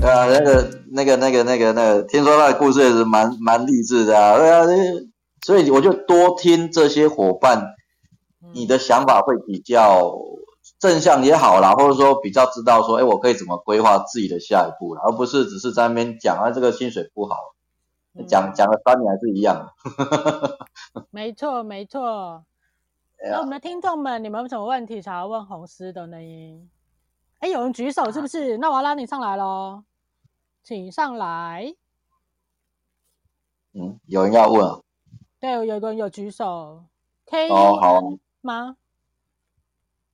对啊，那个、那个、那个、那个、那个，听说他的故事也是蛮蛮励志的啊。对啊，所以我就多听这些伙伴，你的想法会比较正向也好啦，或者说比较知道说，哎，我可以怎么规划自己的下一步，而不是只是在那边讲啊，这个薪水不好，讲讲了三年还是一样。没错，没错。那我们的听众们，你们有什么问题想要问红丝的呢？哎，有人举手是不是？那我要拉你上来喽，请上来。嗯，有人要问啊？对，有个人有举手，可以哦，好吗？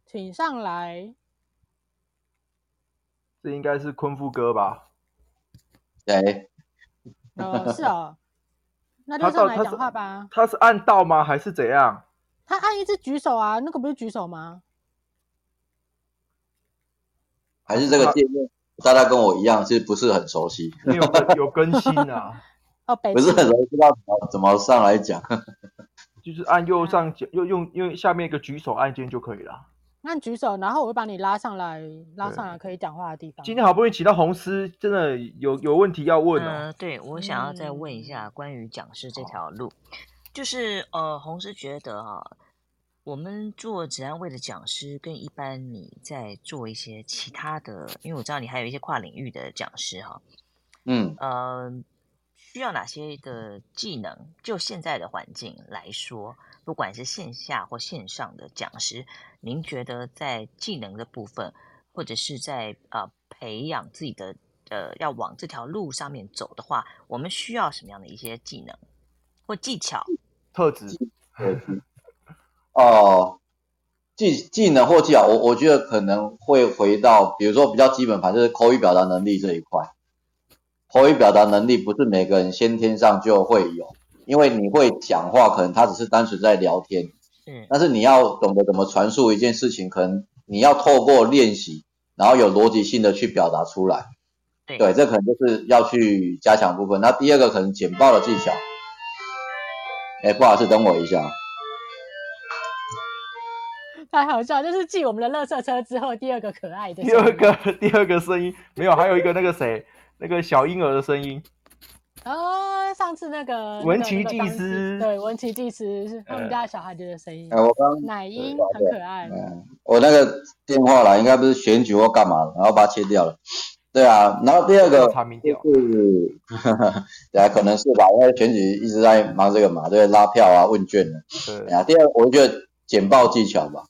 请上来。这应该是坤富哥吧？对。呃，是哦。那就上来讲话吧。他是，他是按到吗？还是怎样？他按一直举手啊，那个不是举手吗？还是这个界面，大家跟我一样，是不是很熟悉？有有更新啊？哦，不是很熟悉，不知道怎么怎么上来讲。就是按右上角，又用用下面一个举手按键就可以了。按举手，然后我会把你拉上来，拉上来可以讲话的地方。今天好不容易请到红丝，真的有有问题要问哦。呃，对，我想要再问一下关于讲师这条路。嗯就是呃，红丝觉得哈、啊，我们做职安卫的讲师，跟一般你在做一些其他的，因为我知道你还有一些跨领域的讲师哈，嗯，呃，需要哪些的技能？就现在的环境来说，不管是线下或线上的讲师，您觉得在技能的部分，或者是在呃培养自己的呃要往这条路上面走的话，我们需要什么样的一些技能或技巧？特质，哦，技技能或技巧，我我觉得可能会回到，比如说比较基本盘，就是口语表达能力这一块。口语表达能力不是每个人先天上就会有，因为你会讲话，可能他只是单纯在聊天，嗯，但是你要懂得怎么传述一件事情，可能你要透过练习，然后有逻辑性的去表达出来，对，对，这可能就是要去加强部分。那第二个可能简报的技巧。哎，不好意思，等我一下。太好笑，就是继我们的垃圾车之后第二个可爱的。第二个，第二个声音没有，还有一个那个谁，那个小婴儿的声音。哦，上次那个文琪技师，对，文琪技师是他们家小孩子的声音。哎，我刚奶音很可爱。嗯，我那个电话啦，应该不是选举或干嘛，然后把它切掉了。对啊，然后第二个就是，对啊，可能是吧，因为选举一直在忙这个嘛，对，拉票啊、问卷的。对啊，第二个我觉得简报技巧吧，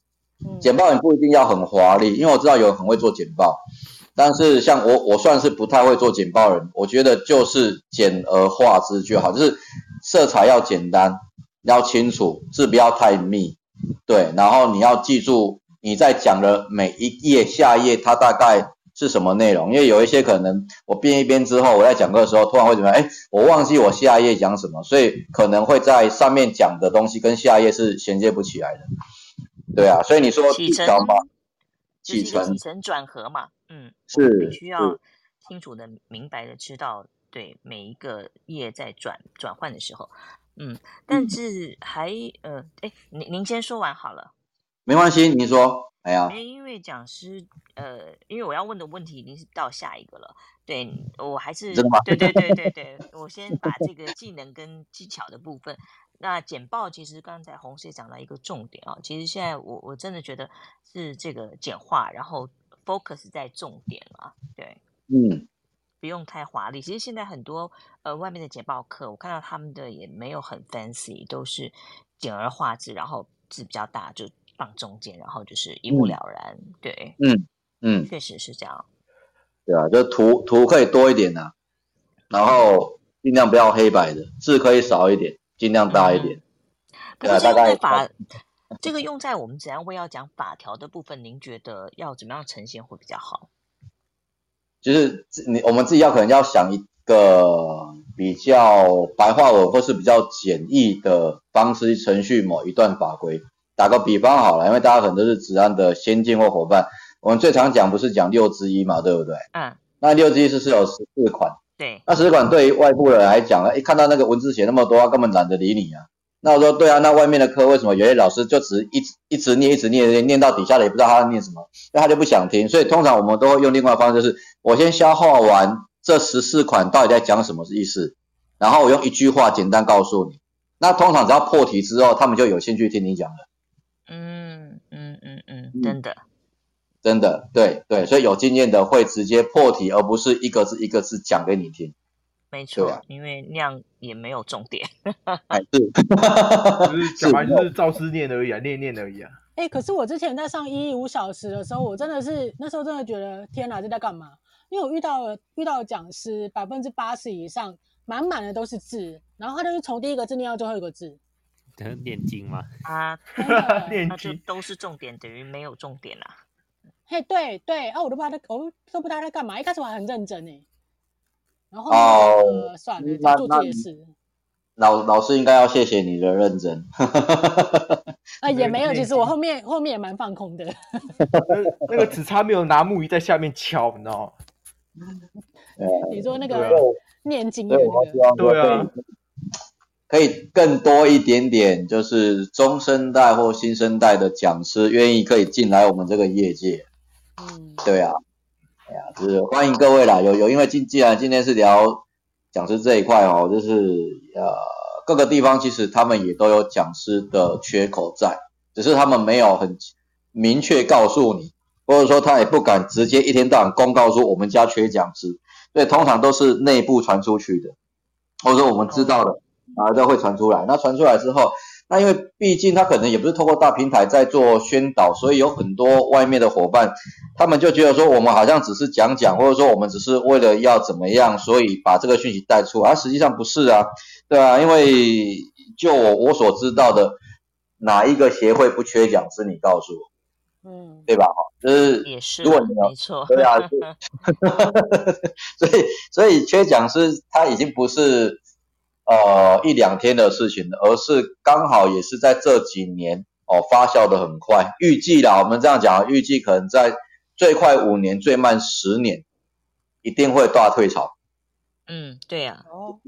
简报也不一定要很华丽，因为我知道有人很会做简报，但是像我，我算是不太会做简报人，我觉得就是简而化之就好，就是色彩要简单，要清楚，字不要太密，对，然后你要记住你在讲的每一页，下一页它大概。是什么内容？因为有一些可能我编一编之后，我在讲课的时候突然会怎么样？哎，我忘记我下一页讲什么，所以可能会在上面讲的东西跟下一页是衔接不起来的。对啊，所以你说起承起承转合嘛，嗯，是必须要清楚的、明白的知道，对每一个页在转转换的时候，嗯，但是还呃，哎，您您先说完好了，没关系，你说。哎呀，因为讲师，呃，因为我要问的问题已经是到下一个了，对，我还是，对对对对对，我先把这个技能跟技巧的部分，那简报其实刚才红丝也讲到一个重点啊，其实现在我我真的觉得是这个简化，然后 focus 在重点了，对，嗯，不用太华丽，其实现在很多呃外面的简报课，我看到他们的也没有很 fancy，都是简而化之，然后字比较大就。放中间，然后就是一目了然。嗯、对，嗯嗯，确实是这样。对啊，就图图可以多一点呐、啊，然后尽量不要黑白的，字可以少一点，尽量大一点。可是这个法，这个用在我们职安会要讲法条的部分，您觉得要怎么样呈现会比较好？就是你我们自己要可能要想一个比较白话文或是比较简易的方式程序某一段法规。打个比方好了，因为大家可能都是职安的先进或伙伴，我们最常讲不是讲六之一嘛，对不对？嗯。那六之一是是有十四款。对。那十四款对于外部人来讲呢，一看到那个文字写那么多，他根本懒得理你啊。那我说对啊，那外面的课为什么有些老师就只一直一直念一直念念到底下的也不知道他在念什么，那他就不想听。所以通常我们都会用另外的方式，就是我先消化完这十四款到底在讲什么意思，然后我用一句话简单告诉你。那通常只要破题之后，他们就有兴趣听你讲了。嗯嗯嗯嗯，真的。真的，对对，所以有经验的会直接破题，而不是一个字一个字讲给你听。没错，啊、因为那样也没有重点。还 是，就是讲完就是照师念而已啊，念念而已啊。哎、欸，可是我之前在上一一五小时的时候，我真的是那时候真的觉得天哪，这在干嘛？因为我遇到了遇到的讲师百分之八十以上满满的都是字，然后他就是从第一个字念到最后一个字。在念经吗？啊，那就都是重点，等于没有重点啊。嘿，对对啊，我都不知道他，我都不知道他在干嘛。一开始我还很认真呢，然后哦，呃、算了，那做这些事。老老师应该要谢谢你的认真。啊，也没有，其实我后面后面也蛮放空的。那个只差没有拿木鱼在下面敲，你知道吗？你说那个念经的那个，对啊，可以更多一点点，就是中生代或新生代的讲师愿意可以进来我们这个业界。嗯，对啊，哎呀，就是欢迎各位啦，有有，因为今既然今天是聊讲师这一块哦，就是呃各个地方其实他们也都有讲师的缺口在，只是他们没有很明确告诉你，或者说他也不敢直接一天到晚公告说我们家缺讲师，所以通常都是内部传出去的，或者说我们知道的啊都会传出来，那传出来之后。那因为毕竟他可能也不是透过大平台在做宣导，所以有很多外面的伙伴，他们就觉得说我们好像只是讲讲，或者说我们只是为了要怎么样，所以把这个讯息带出来，而实际上不是啊，对啊，因为就我我所知道的，哪一个协会不缺讲师？你告诉我，嗯，对吧？哈，就是也是，如果你要没错，对啊，所以所以缺讲师他已经不是。呃，一两天的事情，而是刚好也是在这几年哦发酵的很快。预计啦，我们这样讲，预计可能在最快五年，最慢十年，一定会大退潮。嗯，对呀、啊。哦，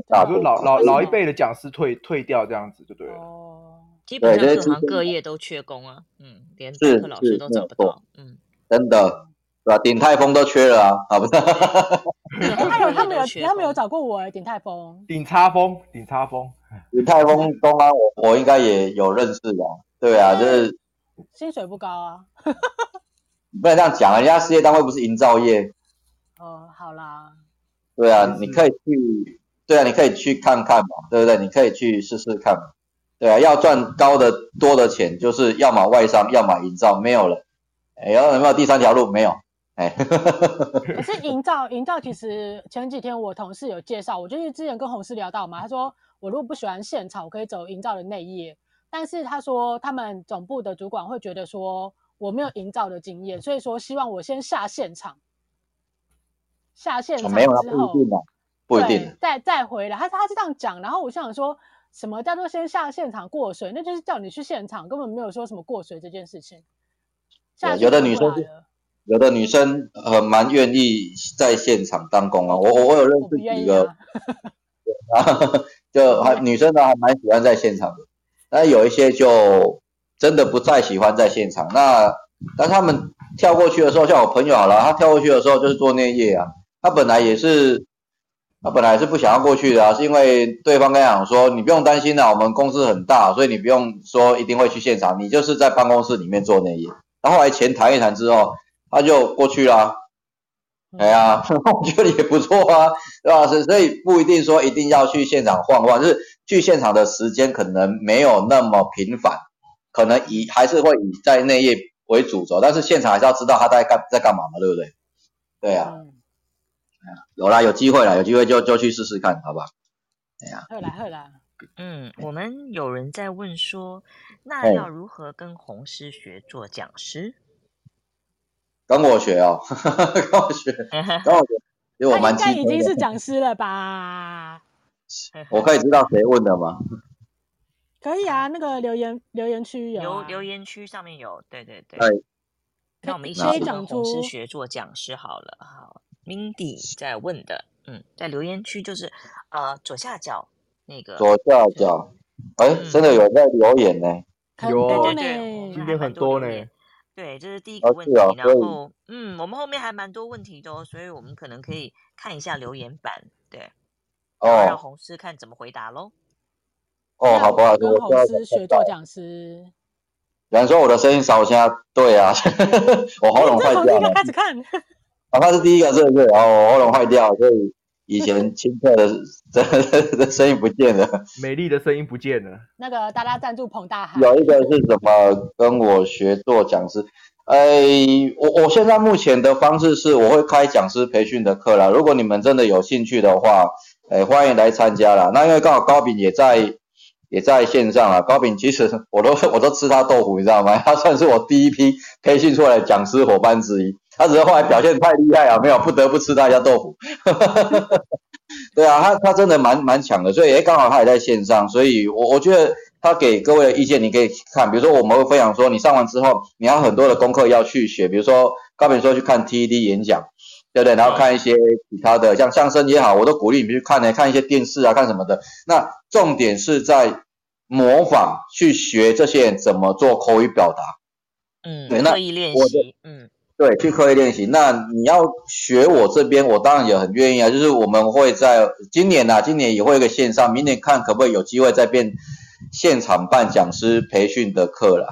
老老老一辈的讲师退退掉这样子就对了。哦，基本上各行各业都缺工啊。嗯，连代课老师都找不到。嗯，真的。对吧？鼎泰丰都缺了啊，啊不是？他有他没有他没有找过我哎，鼎泰丰。鼎差丰，鼎差丰，鼎泰丰东安，我我应该也有认识的。对啊，就是薪水不高啊。不能这样讲，人家事业单位不是营造业。哦，好啦。对啊，你可以去，对啊，你可以去看看嘛，对不对？你可以去试试看嘛。对啊，要赚高的多的钱，就是要么外商，要么营造，没有了。哎，有没有第三条路？没有。哎，可是营造营造，其实前几天我同事有介绍，我就是之前跟红师聊到嘛，他说我如果不喜欢现场，我可以走营造的内业，但是他说他们总部的主管会觉得说我没有营造的经验，所以说希望我先下现场，下现场之后，没有不一定，不一定，再再回来，他他是这样讲，然后我想说什么叫做先下现场过水，那就是叫你去现场，根本没有说什么过水这件事情，下有的女生有的女生很蛮愿意在现场当工啊，我我我有认识几个，啊、就还女生呢还蛮喜欢在现场的，但有一些就真的不太喜欢在现场。那当他们跳过去的时候，像我朋友好了，他跳过去的时候就是做内业啊，他本来也是，他本来是不想要过去的啊，是因为对方跟他讲说，你不用担心啊，我们公司很大，所以你不用说一定会去现场，你就是在办公室里面做内业。然后后来钱谈一谈之后。他就过去了，哎呀，我觉得也不错啊，对吧？所所以不一定说一定要去现场晃晃，就是去现场的时间可能没有那么频繁，可能以还是会以在内业为主轴，但是现场还是要知道他在干在干嘛嘛，对不对？对呀，有啦，有机会啦，有机会就就去试试看，好不好？哎呀，会啦会啦，嗯，我们有人在问说，那要如何跟红师学做讲师？跟我学哦，跟我学，跟我学，因为我蛮他应该已经是讲师了吧？我可以知道谁问的吗？可以啊，那个留言留言区有、啊，留留言区上面有，对对对。对那我们一起跟红师学做讲师好了。好，Mindy 在问的，嗯，在留言区就是呃左下角那个。左下角。哎，真的有在留言呢，有今天很多呢。对，这是第一个问题。哦、然后，嗯，我们后面还蛮多问题的哦，所以我们可能可以看一下留言板，对，哦，让红师看怎么回答喽。哦，好不好？跟红师学做讲师。有 人说我的声音少一下，对啊，我喉咙坏掉了。开始看。哪怕是第一个，是不是？然后我喉咙坏掉，所以。以前清澈的的 声音不见了，美丽的声音不见了。那个大家赞助彭大海，有一个是什么跟我学做讲师？哎，我我现在目前的方式是我会开讲师培训的课啦。如果你们真的有兴趣的话，哎，欢迎来参加啦。那因为刚好高饼也在也在线上啊。高饼其实我都我都吃他豆腐，你知道吗？他算是我第一批培训出来的讲师伙伴之一。他只是后来表现太厉害啊，没有不得不吃他家豆腐。对啊，他他真的蛮蛮强的，所以诶刚好他也在线上，所以我我觉得他给各位的意见你可以看，比如说我们会分享说，你上完之后你要很多的功课要去学，比如说高敏说去看 TED 演讲，对不对？然后看一些其他的像相声也好，我都鼓励你去看呢，看一些电视啊，看什么的。那重点是在模仿去学这些人怎么做口语表达，嗯，对，刻意练习，嗯。对，去刻意练习。那你要学我这边，我当然也很愿意啊。就是我们会在今年啊，今年也会有个线上，明年看可不可以有机会再变现场办讲师培训的课啦。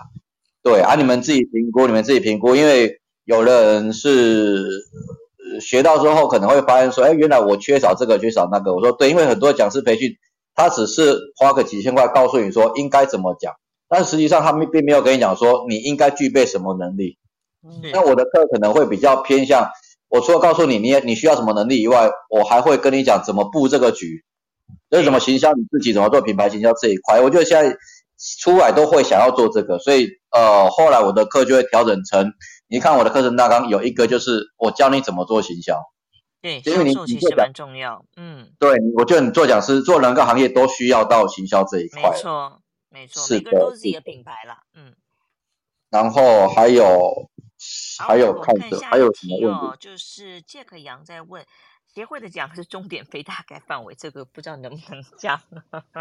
对啊，你们自己评估，你们自己评估，因为有的人是学到之后可能会发现说，哎，原来我缺少这个，缺少那个。我说对，因为很多讲师培训，他只是花个几千块告诉你说应该怎么讲，但实际上他们并没有跟你讲说你应该具备什么能力。那我的课可能会比较偏向，我除了告诉你你你需要什么能力以外，我还会跟你讲怎么布这个局，就是怎么行销你自己，怎么做品牌行销这一块。我觉得现在出来都会想要做这个，所以呃后来我的课就会调整成，你看我的课程大纲有一个就是我教你怎么做行销，对，因为你其实蛮重要，嗯，对，我觉得你做讲师做任何行业都需要到行销这一块，没错，没错，是的，每个人都是自己的品牌啦，嗯，然后还有。还有看着，还有什么问题？就是杰克杨在问协会的讲师终点非大概范围，这个不知道能不能讲？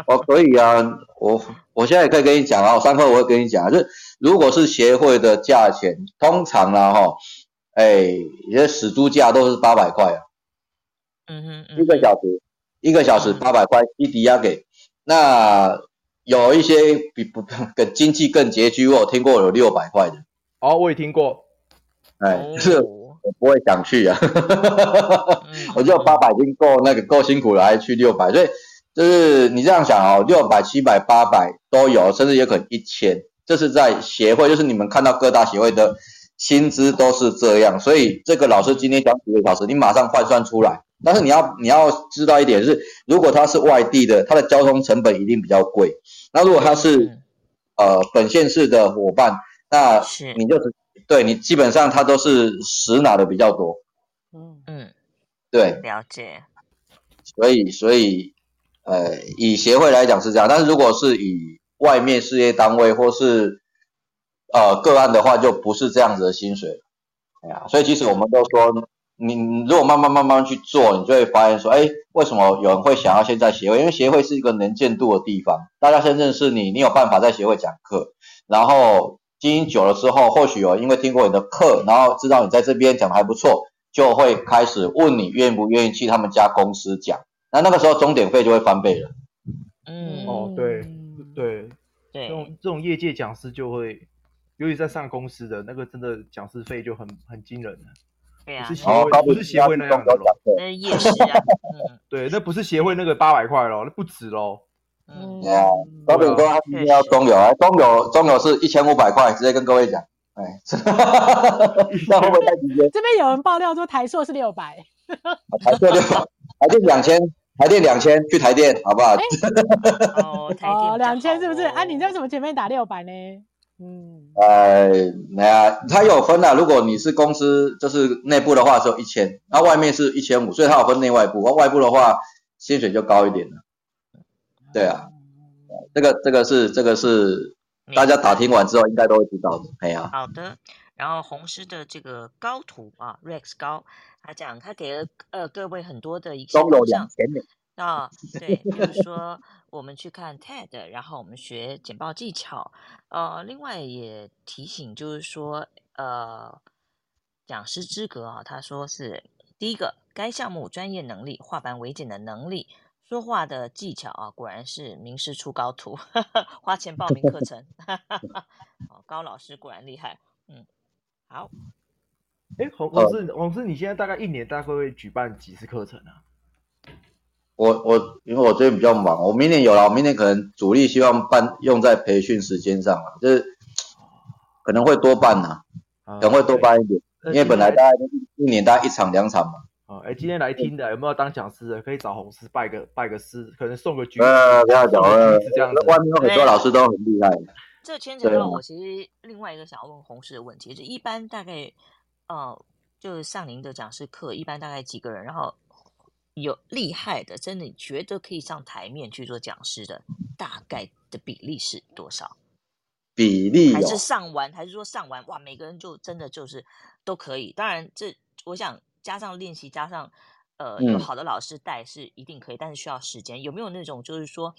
哦，可以啊，我我现在也可以跟你讲啊，我上课我会跟你讲啊，就是如果是协会的价钱，通常啊哈，哎，一些死猪价都是八百块啊，嗯哼，嗯哼，一个小时，一个小时八百块，一抵押给。那有一些比不更经济更拮据，我有听过有六百块的。哦，我也听过。哎，就是我不会想去啊，我就八百已经够那个够辛苦了，还去六百，所以就是你这样想哦，六百、七百、八百都有，甚至有可能一千，这是在协会，就是你们看到各大协会的薪资都是这样，所以这个老师今天讲几个小时，你马上换算出来。但是你要你要知道一点是，如果他是外地的，他的交通成本一定比较贵。那如果他是呃本县市的伙伴，那你就是。对你基本上他都是实拿的比较多，嗯嗯，对，了解。所以所以呃，以协会来讲是这样，但是如果是以外面事业单位或是呃个案的话，就不是这样子的薪水。哎呀，所以其实我们都说，你如果慢慢慢慢去做，你就会发现说，哎，为什么有人会想要先在协会？因为协会是一个能见度的地方，大家先认识你，你有办法在协会讲课，然后。经营久了之后，或许有因为听过你的课，然后知道你在这边讲的还不错，就会开始问你愿不愿意去他们家公司讲。那那个时候钟点费就会翻倍了。嗯，哦，对对对，这种这种业界讲师就会，尤其在上公司的那个，真的讲师费就很很惊人了。对啊，不是协会，不是协会那样的咯。那也是啊。对，那不是协会那个八百块咯，那不止咯。嗯，高饼哥他今天要中油啊，中油中油是一千五百块，直接跟各位讲，哎，哈哈哈哈哈，那会不会太直接？这边有人爆料说台硕是六百，台硕六百，台电两千，台电两千，去台电好不好？哦，台电两千是不是？啊，你为什么前面打六百呢？嗯，呃，那啊，它有分的，如果你是公司就是内部的话，只有一千，那外面是一千五，所以它有分内外部，外部的话薪水就高一点了。对啊，这个这个是这个是大家打听完之后应该都会知道的，哎呀。好的，然后红师的这个高图啊，Rex 高，他讲他给了呃各位很多的一些中油两千那对，比如说我们去看 TED，然后我们学简报技巧。呃，另外也提醒，就是说，呃，讲师资格啊，他说是第一个，该项目专业能力、化繁为简的能力、说话的技巧啊，果然是名师出高徒，花钱报名课 程，哦，高老师果然厉害。嗯，好。哎，黄黄师，黄师，你现在大概一年大概会举办几次课程啊？我我因为我最近比较忙，我明年有了，我明年可能主力希望办用在培训时间上啊，就是可能会多办呐、啊，可能会多办一点，因为本来大概一年大概一场两场嘛。哦，哎，今天来听的有没有当讲师的？可以找红师拜个拜个师，可能送个橘子。呃，不要讲了，是这样的。外面有很多老师都很厉害。这牵扯到我其实另外一个想要问红师的问题，就一般大概呃，就是上您的讲师课，一般大概几个人，然后。有厉害的，真的觉得可以上台面去做讲师的，大概的比例是多少？比例、哦、还是上完，还是说上完哇，每个人就真的就是都可以。当然，这我想加上练习，加上呃有好的老师带是一定可以，嗯、但是需要时间。有没有那种就是说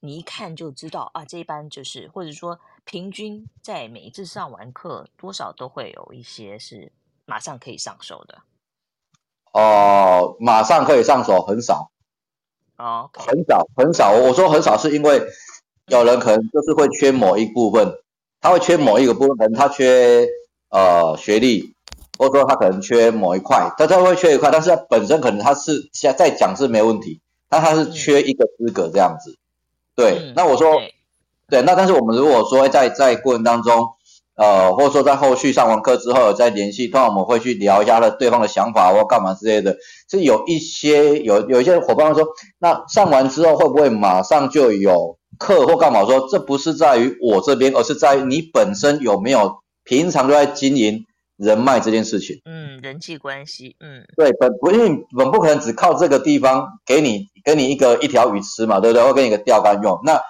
你一看就知道啊，这一班就是，或者说平均在每一次上完课多少都会有一些是马上可以上手的？哦、呃，马上可以上手很少，啊、oh, okay.，很少很少。我说很少是因为有人可能就是会缺某一部分，他会缺某一个部分，可能他缺呃学历，或者说他可能缺某一块，他他会缺一块，但是他本身可能他是现在在讲是没问题，但他是缺一个资格这样子。对，嗯、那我说.对，那但是我们如果说在在过程当中。呃，或者说在后续上完课之后再联系，通常我们会去聊一下的对方的想法或干嘛之类的。是有一些有有一些伙伴说，那上完之后会不会马上就有课或干嘛？说这不是在于我这边，而是在于你本身有没有平常都在经营人脉这件事情。嗯，人际关系，嗯，对，本不因为本不可能只靠这个地方给你给你一个一条鱼吃嘛，对不对？或给你一个钓竿用，那。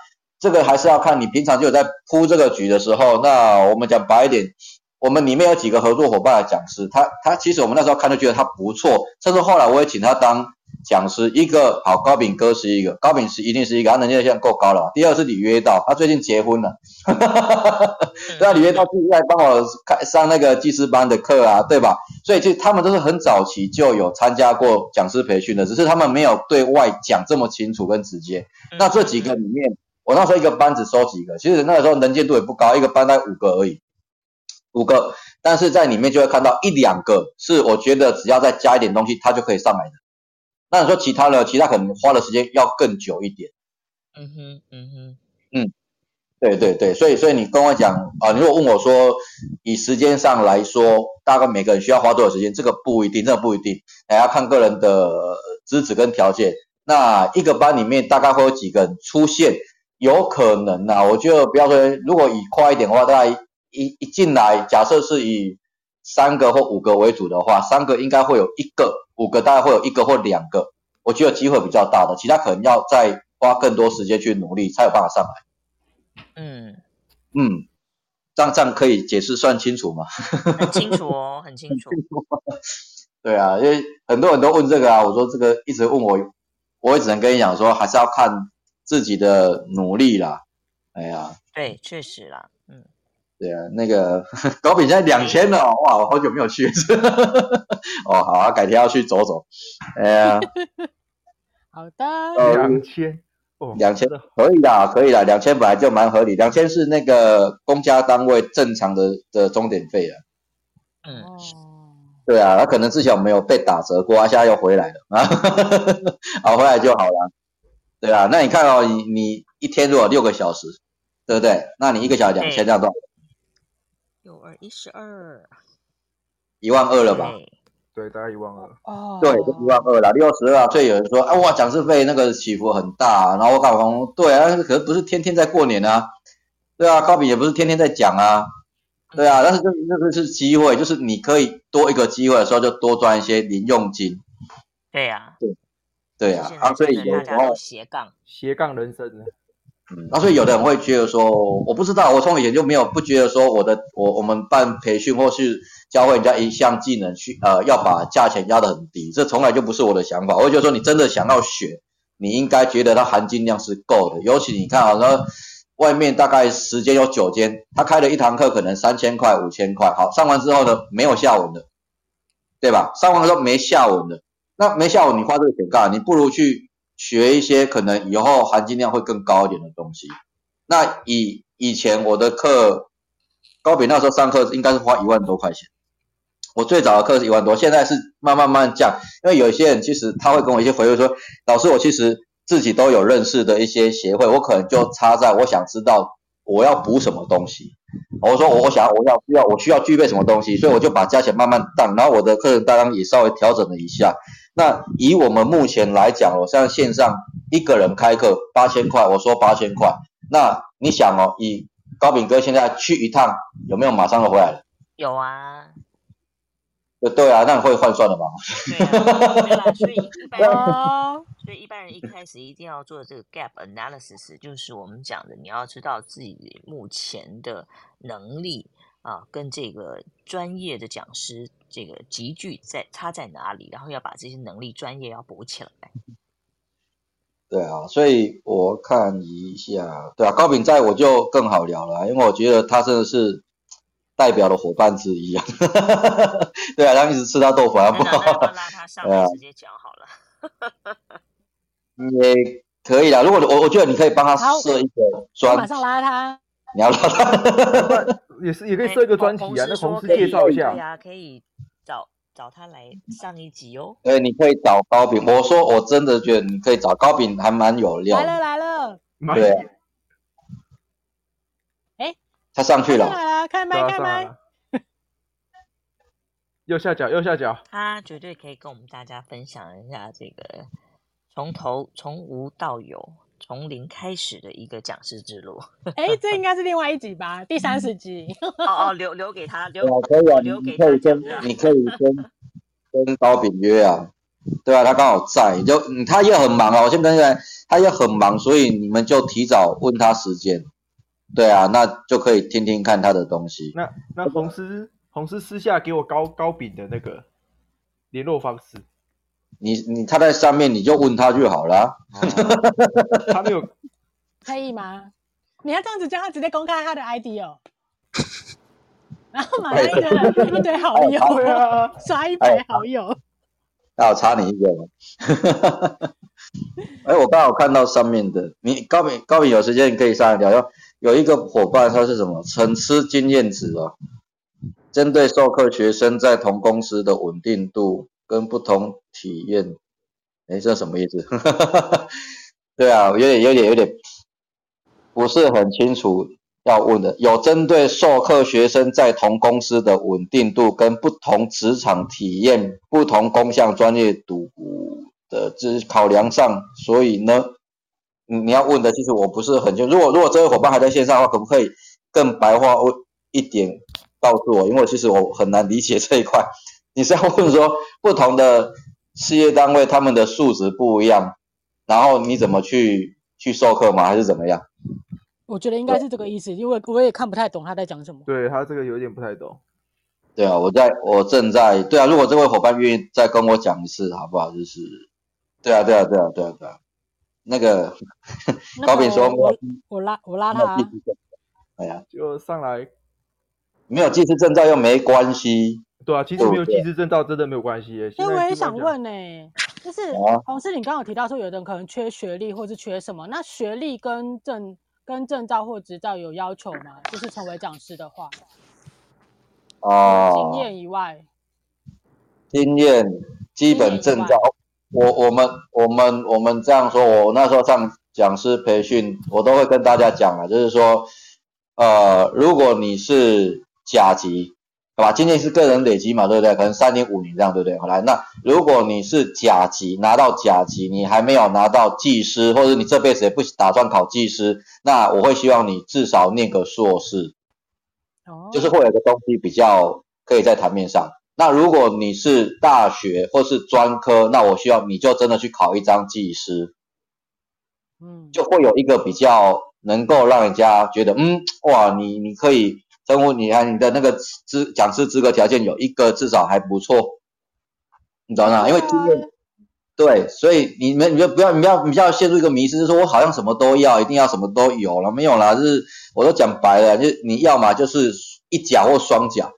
这个还是要看你平常就有在铺这个局的时候，那我们讲白一点，我们里面有几个合作伙伴的讲师，他他其实我们那时候看就觉得他不错，甚至后来我也请他当讲师。一个好高饼哥是一个，高饼是一定是一个，他能力现在够高了。第二是李约道，他最近结婚了，哈哈哈哈哈。对啊，李约道就是在帮我开上那个技师班的课啊，对吧？所以其实他们都是很早期就有参加过讲师培训的，只是他们没有对外讲这么清楚跟直接。那这几个里面。我那时候一个班只收几个，其实那个时候能见度也不高，一个班才五个而已，五个，但是在里面就会看到一两个是我觉得只要再加一点东西，他就可以上来的。那你说其他的，其他可能花的时间要更久一点。嗯哼，嗯哼，嗯，对对对，所以所以你跟我讲啊，你如果问我说以时间上来说，大概每个人需要花多少时间，这个不一定，这个不一定，还要看个人的资质跟条件。那一个班里面大概会有几个人出现？有可能呐、啊，我觉得不要说，如果以快一点的话，大概一一进来，假设是以三个或五个为主的话，三个应该会有一个，五个大概会有一个或两个，我觉得机会比较大的，其他可能要再花更多时间去努力才有办法上来。嗯嗯，这样这样可以解释算清楚吗？很清楚哦，很清楚。对啊，因为很多人都问这个啊，我说这个一直问我，我也只能跟你讲说，还是要看。自己的努力啦，哎呀，对，确实啦，嗯，对啊，那个 高比现在两千了，哇，我好久没有去，哦，好啊，改天要去走走，哎呀，好的，两千，哦，两千的。可以啦，可以啦，两千本来就蛮合理，两千是那个公家单位正常的的钟点费啊，嗯，对啊，他可能之前没有被打折过，现在又回来了。啊，好，回来就好了。对啊，那你看哦，你你一天如果六个小时，对不对？那你一个小时两千，这样多少？六二一十二，一万二了吧？对，大概一万二。哦，对，就一万二了，六十二。所以有人说，啊，哇，讲师费那个起伏很大，然后我搞讲，对啊，可是不是天天在过年啊，对啊，高比也不是天天在讲啊，对啊，但是这这个是机会，就是你可以多一个机会的时候，就多赚一些零用金。对呀，对。对啊，啊，所以有时候斜杠斜杠人生呢，嗯，啊，所以有的人会觉得说，我不知道，我从以前就没有不觉得说我的我我们办培训或是教会人家一项技能去呃要把价钱压得很低，这从来就不是我的想法。我就说你真的想要学，你应该觉得它含金量是够的。尤其你看啊，那外面大概十间有九间，他开了一堂课可能三千块、五千块，好，上完之后呢，没有下文的，对吧？上完之后没下文的，那没下文，你花这个钱干，你不如去学一些可能以后含金量会更高一点的东西。那以以前我的课，高比那时候上课应该是花一万多块钱。我最早的课是一万多，现在是慢慢慢降，因为有一些人其实他会跟我一些回馈说，老师我其实自己都有认识的一些协会，我可能就差在我想知道我要补什么东西，我说我想我要需要我需要具备什么东西，所以我就把价钱慢慢降，然后我的课程大纲也稍微调整了一下。那以我们目前来讲，我像线上一个人开课八千块，我说八千块，那你想哦，以高炳哥现在去一趟有没有马上就回来了？有啊。对啊，那你会换算的吧？对啊，所以一般 人，所以一般人一开始一定要做的这个 gap analysis，就是我们讲的，你要知道自己目前的能力啊，跟这个专业的讲师这个集聚在差在哪里，然后要把这些能力专业要补起来。对啊，所以我看一下，对啊，高炳在我就更好聊了，因为我觉得他真的是。代表的伙伴之一啊，对啊，他们一直吃他豆腐啊，不好。拉他上来直接讲好了。也可以啦，如果我我觉得你可以帮他设一个专，马上拉他。你要拉他，也是也可以设一个专题啊。那同事介绍一下。对呀，可以找找他来上一集哦。对，你可以找高饼。我说我真的觉得你可以找高饼，还蛮有料。来了来了。对。哎他上去了，开麦开麦，右下角右下角，他绝对可以跟我们大家分享一下这个从头从无到有，从零开始的一个讲师之路。哎，这应该是另外一集吧，第三十集。哦哦，留留给他，留可以啊，留给他。你可以跟 跟高炳约啊，对啊，他刚好在，就他也很忙啊，我先等一下，他也很忙，所以你们就提早问他时间。对啊，那就可以听听看他的东西。那那红师红师私下给我高高炳的那个联络方式。你你他在上面，你就问他就好了。他没有。可以吗？你要这样子叫他直接公开他的 ID 哦。然后马上一个人一堆好友，刷一排好友。那我插你一个吗？哎，我刚好看到上面的，你高敏高敏有时间你可以上来聊聊。有一个伙伴，他是什么？很吃经验值哦，针对授课学生在同公司的稳定度跟不同体验，哎，这什么意思？对啊，有点、有点、有点不是很清楚要问的。有针对授课学生在同公司的稳定度跟不同职场体验、不同工项专业度的之考量上，所以呢？你要问的，其实我不是很清楚。如果如果这位伙伴还在线上的话，可不可以更白话一点告诉我？因为其实我很难理解这一块。你是要问说不同的事业单位他们的素质不一样，然后你怎么去去授课吗？还是怎么样？我觉得应该是这个意思，因为我也看不太懂他在讲什么。对，他这个有点不太懂。对啊，我在我正在对啊。如果这位伙伴愿意再跟我讲一次，好不好？就是对啊，对啊，对啊，对啊，对啊。那个高炳说我：“我拉我拉他。”哎呀，就上来，没有技师证照又没关系。对啊，其实没有技师证照真的没有关系耶。所以我也想问呢、欸，就是红师，你刚刚有提到说，有的人可能缺学历或是缺什么？那学历跟证跟证照或执照有要求吗？就是成为讲师的话，哦，经验以外，经验基本证照。我我们我们我们这样说，我那时候上讲师培训，我都会跟大家讲啊，就是说，呃，如果你是甲级，好吧，今年是个人累积嘛，对不对？可能三年五年这样，对不对？好来，那如果你是甲级，拿到甲级，你还没有拿到技师，或者你这辈子也不打算考技师，那我会希望你至少念个硕士，哦，就是会有个东西比较可以在台面上。那如果你是大学或是专科，那我需要你就真的去考一张技师，嗯，就会有一个比较能够让人家觉得，嗯，哇，你你可以称呼你看你的那个资讲师资格条件有一个至少还不错，你知道吗？因为经验，对，所以你们你就不要你不要你不要陷入一个迷失，就是说我好像什么都要，一定要什么都有了，没有啦，就是我都讲白了，就你要嘛就是一甲或双甲，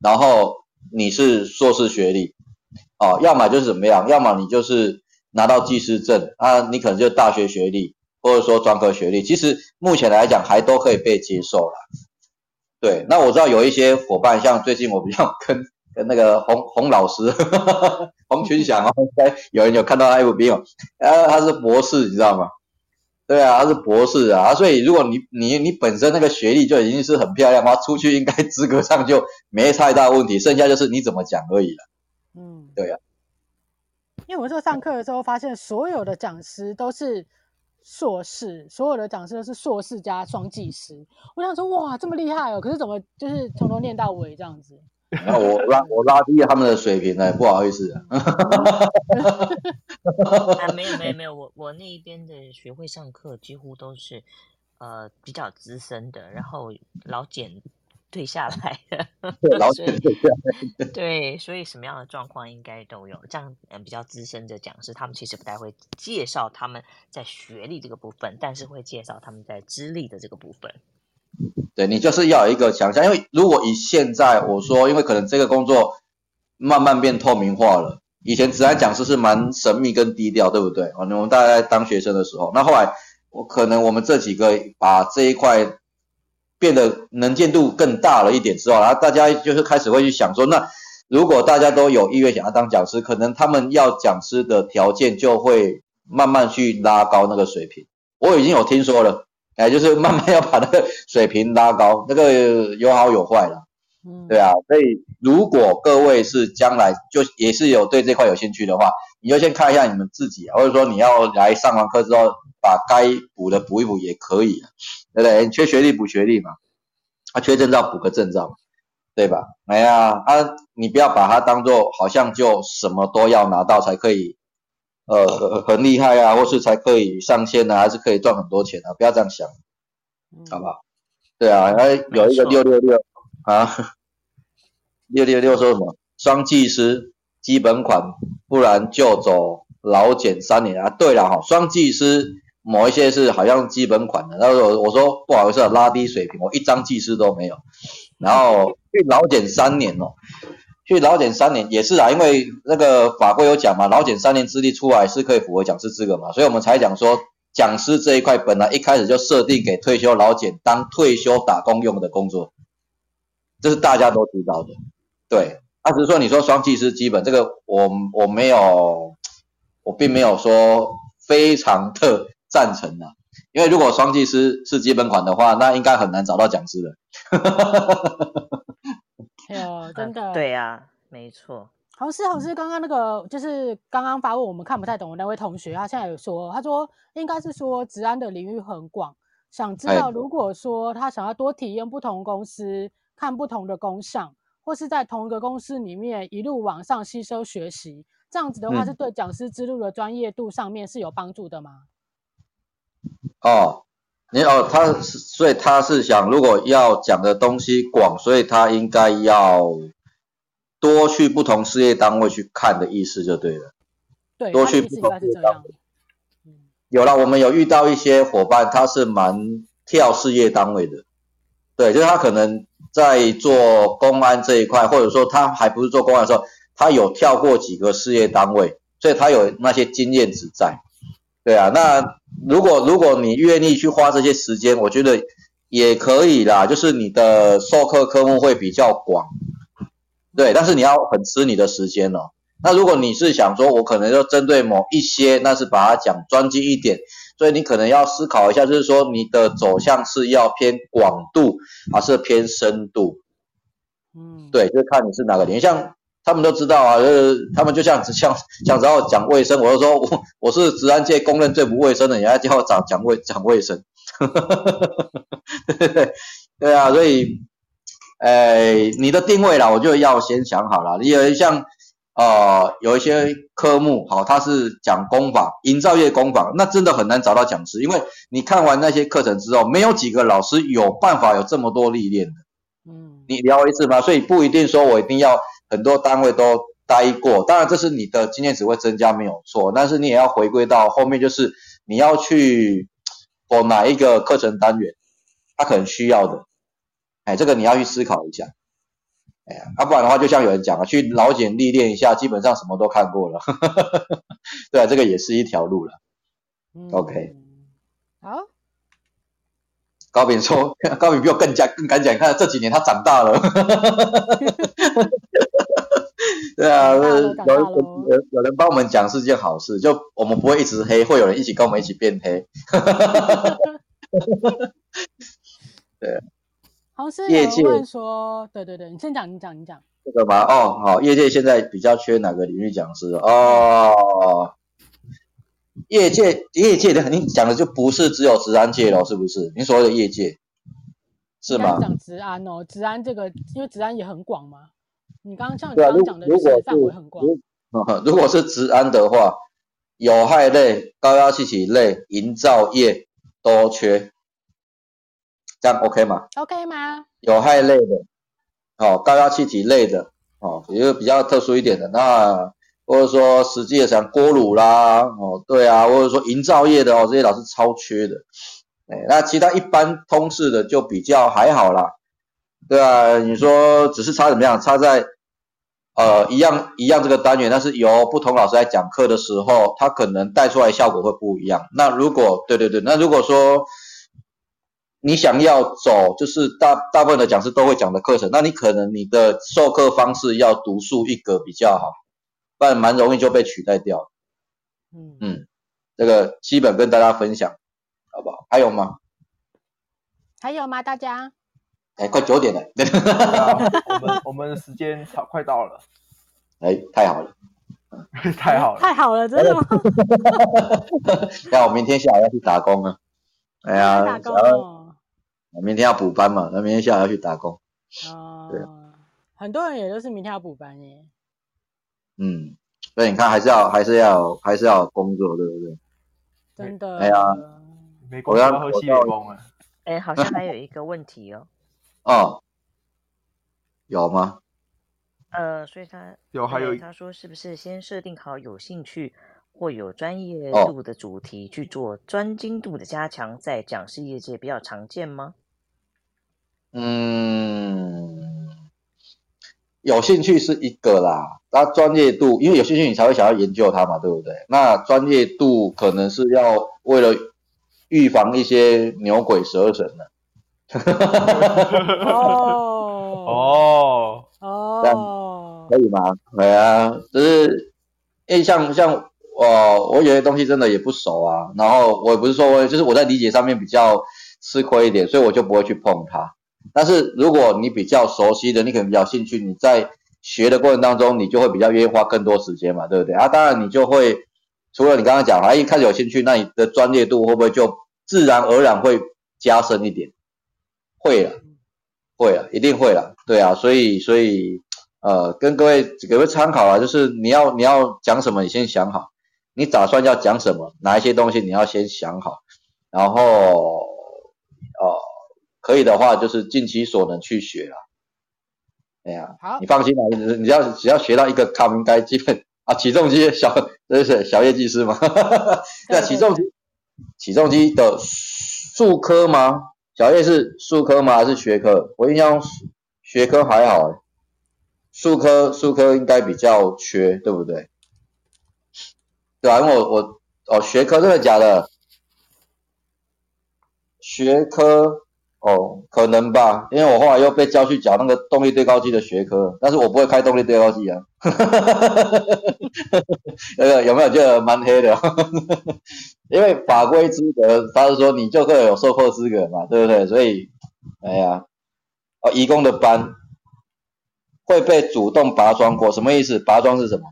然后你是硕士学历，哦，要么就是怎么样，要么你就是拿到技师证啊，你可能就大学学历或者说专科学历，其实目前来讲还都可以被接受啦。对，那我知道有一些伙伴，像最近我比较跟。跟那个洪洪老师，呵呵洪群祥哦，应该有人有看到 FB 哦，啊，他是博士，你知道吗？对啊，他是博士啊，所以如果你你你本身那个学历就已经是很漂亮的话，出去应该资格上就没太大问题，剩下就是你怎么讲而已了。嗯，对啊。因为我这个上课的时候发现，所有的讲师都是硕士，所有的讲师都是硕士加双技师。我想说，哇，这么厉害哦！可是怎么就是从头念到尾这样子？那我拉我拉低了他们的水平了，不好意思。啊，没有没有没有，我我那一边的学会上课几乎都是呃比较资深的，然后老检退下来的。老 检退下来。对，所以什么样的状况应该都有。这样嗯比较资深的讲师，他们其实不太会介绍他们在学历这个部分，但是会介绍他们在资历的这个部分。对，你就是要有一个强项，因为如果以现在我说，因为可能这个工作慢慢变透明化了，以前职安讲师是蛮神秘跟低调，对不对？我们大家在当学生的时候，那后来我可能我们这几个把这一块变得能见度更大了一点之后，然后大家就是开始会去想说，那如果大家都有意愿想要当讲师，可能他们要讲师的条件就会慢慢去拉高那个水平。我已经有听说了。哎，就是慢慢要把那个水平拉高，那个有好有坏了，嗯，对啊，所以如果各位是将来就也是有对这块有兴趣的话，你就先看一下你们自己，或者说你要来上完课之后把该补的补一补也可以，对不对？你缺学历补学历嘛，啊，缺证照补个证照，对吧？哎呀，啊，你不要把它当做好像就什么都要拿到才可以。呃，很厉害啊，或是才可以上线啊，还是可以赚很多钱啊？不要这样想，好不好？对啊，还有一个六六六啊，六六六说什么？双技师基本款，不然就走老检三年啊。对了哈，双技师某一些是好像基本款的，然后我我说不好意思，啊拉低水平，我一张技师都没有，然后去老检三年哦。去老检三年也是啊，因为那个法规有讲嘛，老检三年资历出来是可以符合讲师资格嘛，所以我们才讲说讲师这一块本来一开始就设定给退休老检当退休打工用的工作，这是大家都知道的。对，他只是说你说双技师基本这个我我没有，我并没有说非常特赞成啊，因为如果双技师是基本款的话，那应该很难找到讲师的。有真的，对呀、啊，没错。好师，好师，刚刚那个就是刚刚发问我们看不太懂的那位同学，他现在有说，他说应该是说职安的领域很广，想知道如果说他想要多体验不同公司，看不同的工项，或是在同一个公司里面一路往上吸收学习，这样子的话是对讲师之路的专业度上面是有帮助的吗？哦。你哦，他是所以他是想，如果要讲的东西广，所以他应该要多去不同事业单位去看的意思就对了。对，多去不同事业单位。有了，我们有遇到一些伙伴，他是蛮跳事业单位的。对，就是他可能在做公安这一块，或者说他还不是做公安的时候，他有跳过几个事业单位，所以他有那些经验值在。对啊，那如果如果你愿意去花这些时间，我觉得也可以啦。就是你的授课科目会比较广，对，但是你要很吃你的时间哦。那如果你是想说，我可能就针对某一些，那是把它讲专精一点，所以你可能要思考一下，就是说你的走向是要偏广度还是偏深度？嗯，对，就看你是哪个点，像。他们都知道啊，就是他们就像像想找我讲卫生，我就说我 我是职安界公认最不卫生的，人家叫我讲讲卫讲卫生，对对对啊，所以，哎，你的定位啦，我就要先想好了。因为像呃有一些科目，好，他是讲工法，营造业工法，那真的很难找到讲师，因为你看完那些课程之后，没有几个老师有办法有这么多历练的。嗯，你了解意思吗？所以不一定说我一定要。很多单位都待过，当然这是你的经验值会增加没有错，但是你也要回归到后面，就是你要去我哪一个课程单元，他可能需要的，哎，这个你要去思考一下，哎呀，要、啊、不然的话，就像有人讲了，去老茧历练一下，基本上什么都看过了，对啊，这个也是一条路了。嗯、OK，好。高敏说：“高敏比我更加更敢讲，看这几年他长大了。”对啊，有有有人帮我们讲是件好事，就我们不会一直黑，会有人一起跟我们一起变黑。对，好，是业界问说，对对对，你先讲，你讲，你讲这个吧。哦，好，业界现在比较缺哪个领域讲师？哦。业界业界的，你讲的就不是只有职安界了，是不是？你所谓的业界是吗？讲职安哦，职安这个，因为职安也很广嘛。你刚刚像你刚刚讲的，就是范围很广。如果是职安的话，有害类、高压气体类、营造业都缺，这样 OK 吗？OK 吗？有害类的，哦，高压气体类的，哦，也就比较特殊一点的那。或者说实际的像锅炉啦，哦，对啊，或者说营造业的哦，这些老师超缺的，哎，那其他一般通识的就比较还好啦，对啊，你说只是差怎么样？差在呃一样一样这个单元，但是由不同老师来讲课的时候，他可能带出来效果会不一样。那如果对对对，那如果说你想要走就是大大部分的讲师都会讲的课程，那你可能你的授课方式要独树一格比较好。不然蛮容易就被取代掉。嗯嗯，这个基本跟大家分享，好不好？还有吗？还有吗？大家？哎，快九点了。我们我们时间差快到了。哎，太好了，太好了，太好了，真的吗？那我明天下午要去打工啊。哎呀，打工哦。我明天要补班嘛，那明天下午要去打工。哦。对。很多人也都是明天要补班耶。嗯，所以你看，还是要，还是要，还是要工作，对不对？真的。哎呀，我要喝西北风啊。哎，好像还有一个问题哦。哦。有吗？呃，所以他有，还有他说是不是先设定好有兴趣或有专业度的主题去做专精度的加强，在讲师业界比较常见吗？嗯。有兴趣是一个啦，那专业度，因为有兴趣你才会想要研究它嘛，对不对？那专业度可能是要为了预防一些牛鬼蛇神的。哦哦哦，可以吗？对啊，就是因为像像我、我有些东西真的也不熟啊，然后我也不是说我，就是我在理解上面比较吃亏一点，所以我就不会去碰它。但是如果你比较熟悉的，你可能比较兴趣，你在学的过程当中，你就会比较愿意花更多时间嘛，对不对？啊，当然你就会除了你刚刚讲，啊，一开始有兴趣，那你的专业度会不会就自然而然会加深一点？会了，会了，一定会了，对啊，所以所以呃，跟各位给个参考啊，就是你要你要讲什么，你先想好，你打算要讲什么，哪一些东西你要先想好，然后呃。可以的话，就是尽其所能去学啦。哎呀，好，你放心吧，你你要只要学到一个卡，应该基本啊，起重机小，这 是小业技师嘛？那起重机，起重机的数科吗？小叶是数科吗？还是学科？我印象学科还好，欸，术科数科应该比较缺，对不对？对啊，因为我我哦，学科真的假的？学科。哦，可能吧，因为我后来又被叫去讲那个动力对高机的学科，但是我不会开动力对高机啊。那个有没有觉得蛮黑的？因为法规资格，他是说你就会有授课资格嘛，对不对？所以，哎呀，哦，义工的班会被主动拔桩过，什么意思？拔桩是什么？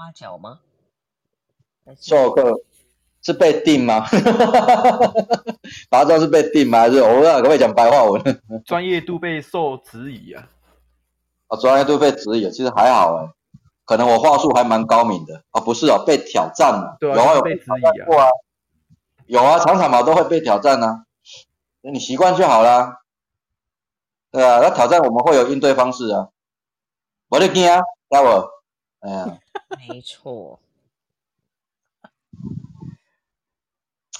挖角吗？授课。是被定吗？拔桩是被定吗？还是我不知道可不可以讲白话文？专业度被受质疑啊！啊，专业度被质疑，其实还好哎，可能我话术还蛮高明的啊，不是哦，被挑战了，对啊，有啊，有被质疑啊，有啊，常常嘛都会被挑战啊，你习惯就好啦。对啊，那挑战我们会有应对方式啊，我就惊啊，知无？哎呀，没错，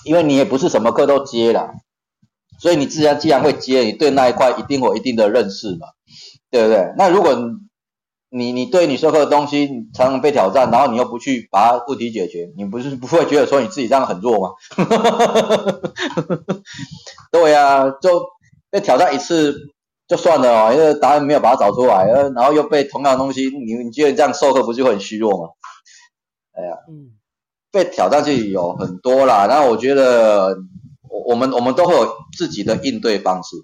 因为你也不是什么课都接啦，所以你自然既然会接，你对那一块一定会有一定的认识嘛，对不对？那如果你你对你授课的东西常常被挑战，然后你又不去把它问题解决，你不是不会觉得说你自己这样很弱吗？对呀、啊，就被挑战一次就算了哦，因为答案没有把它找出来，然后又被同样的东西，你你觉得这样授课不就会很虚弱吗？哎呀，嗯，被挑战就有很多啦，然后我觉得我我们我们都会有自己的应对方式。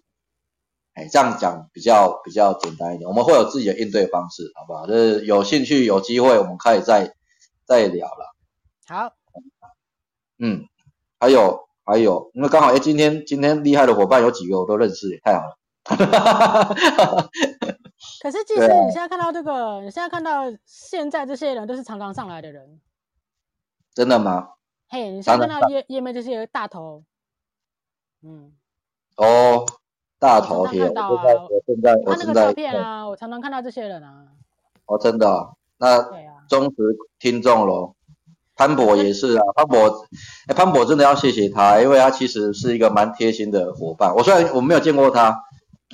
哎，这样讲比较比较简单一点，我们会有自己的应对方式，好不好？就是有兴趣有机会，我们可以再再聊了。好，嗯，还有还有，因为刚好哎，今天今天厉害的伙伴有几个我都认识，太好了。可是，即使你现在看到这个，啊、你现在看到现在这些人都是常常上来的人，真的吗？嘿，你现在看到页页面这些大头，嗯，哦。大头贴，啊、我正在，我现在，我正在照片啊，我常常看到这些人啊。哦，真的、哦，那忠实听众喽。潘博也是啊，潘博，哎，潘博真的要谢谢他，因为他其实是一个蛮贴心的伙伴。我虽然我没有见过他。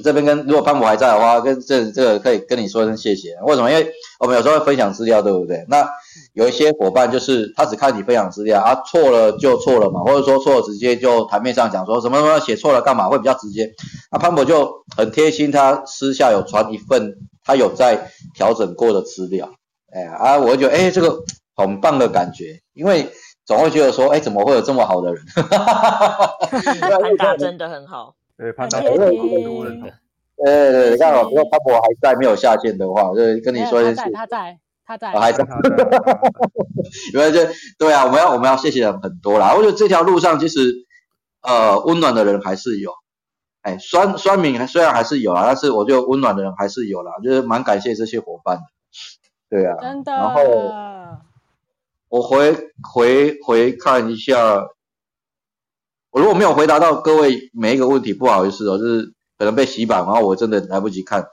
这边跟如果潘博还在的话，跟这这个可以跟你说一声谢谢。为什么？因为我们有时候会分享资料，对不对？那有一些伙伴就是他只看你分享资料啊，错了就错了嘛，或者说错了直接就台面上讲说什么什么写错了干嘛，会比较直接。啊，潘博就很贴心，他私下有传一份他有在调整过的资料。哎啊，我就觉得哎，这个很棒的感觉，因为总会觉得说哎，怎么会有这么好的人？潘达真的很好。对，潘大。对对对，刚好如果潘博还在没有下线的话，就跟你说一声。他在，他在，还在。因为 就对啊，我们要我们要谢谢人很多啦。我觉得这条路上其实呃温暖的人还是有，哎酸酸民虽然还是有啊，但是我觉得温暖的人还是有啦，就是蛮感谢这些伙伴的。对啊。真的。然后我回回回看一下。我如果没有回答到各位每一个问题，不好意思哦，就是可能被洗版，然后我真的来不及看，